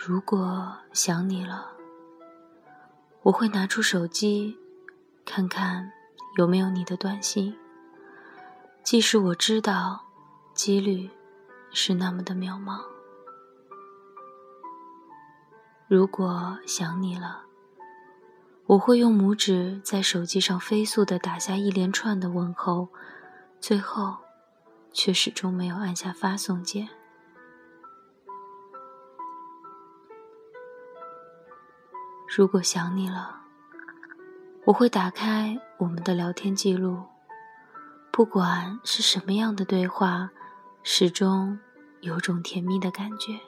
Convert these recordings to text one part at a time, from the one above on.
如果想你了，我会拿出手机，看看有没有你的短信。即使我知道几率是那么的渺茫。如果想你了，我会用拇指在手机上飞速的打下一连串的问候，最后却始终没有按下发送键。如果想你了，我会打开我们的聊天记录，不管是什么样的对话，始终有种甜蜜的感觉。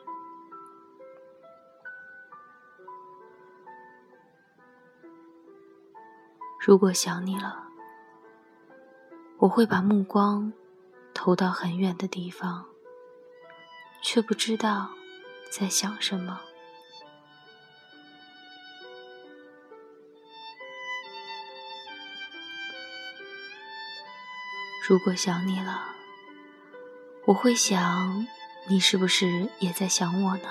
如果想你了，我会把目光投到很远的地方，却不知道在想什么。如果想你了，我会想，你是不是也在想我呢？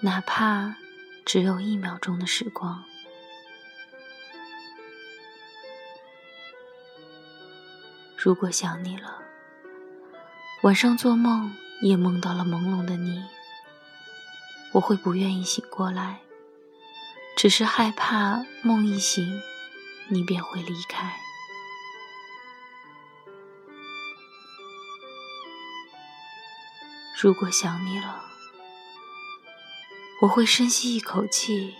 哪怕只有一秒钟的时光。如果想你了，晚上做梦也梦到了朦胧的你，我会不愿意醒过来，只是害怕梦一醒，你便会离开。如果想你了，我会深吸一口气，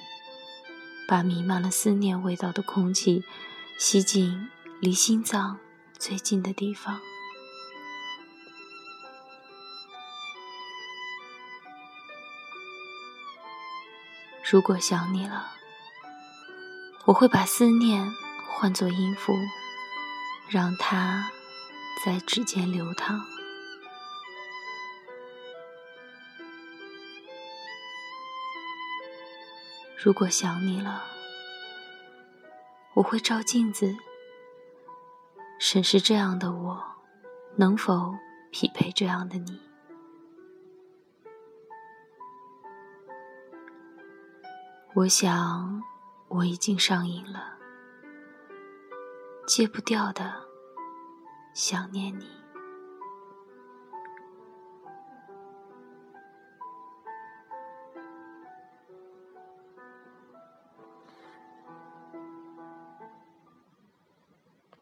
把弥漫了思念味道的空气吸进离心脏最近的地方。如果想你了，我会把思念换作音符，让它在指尖流淌。如果想你了，我会照镜子，审视这样的我能否匹配这样的你。我想我已经上瘾了，戒不掉的想念你。